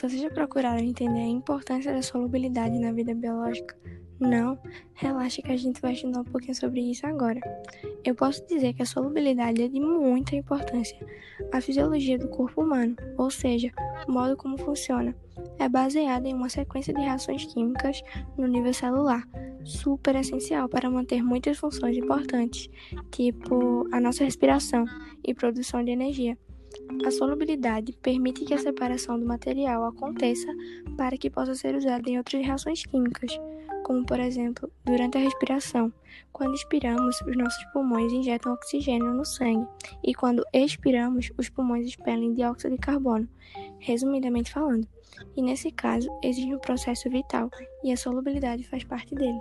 Vocês já procuraram entender a importância da solubilidade na vida biológica? Não? Relaxa que a gente vai estudar um pouquinho sobre isso agora. Eu posso dizer que a solubilidade é de muita importância. A fisiologia do corpo humano, ou seja, o modo como funciona, é baseada em uma sequência de reações químicas no nível celular, super essencial para manter muitas funções importantes, tipo a nossa respiração e produção de energia. A solubilidade permite que a separação do material aconteça para que possa ser usado em outras reações químicas, como por exemplo, durante a respiração. Quando inspiramos, os nossos pulmões injetam oxigênio no sangue, e quando expiramos, os pulmões expelem dióxido de carbono, resumidamente falando. E nesse caso, existe um processo vital, e a solubilidade faz parte dele.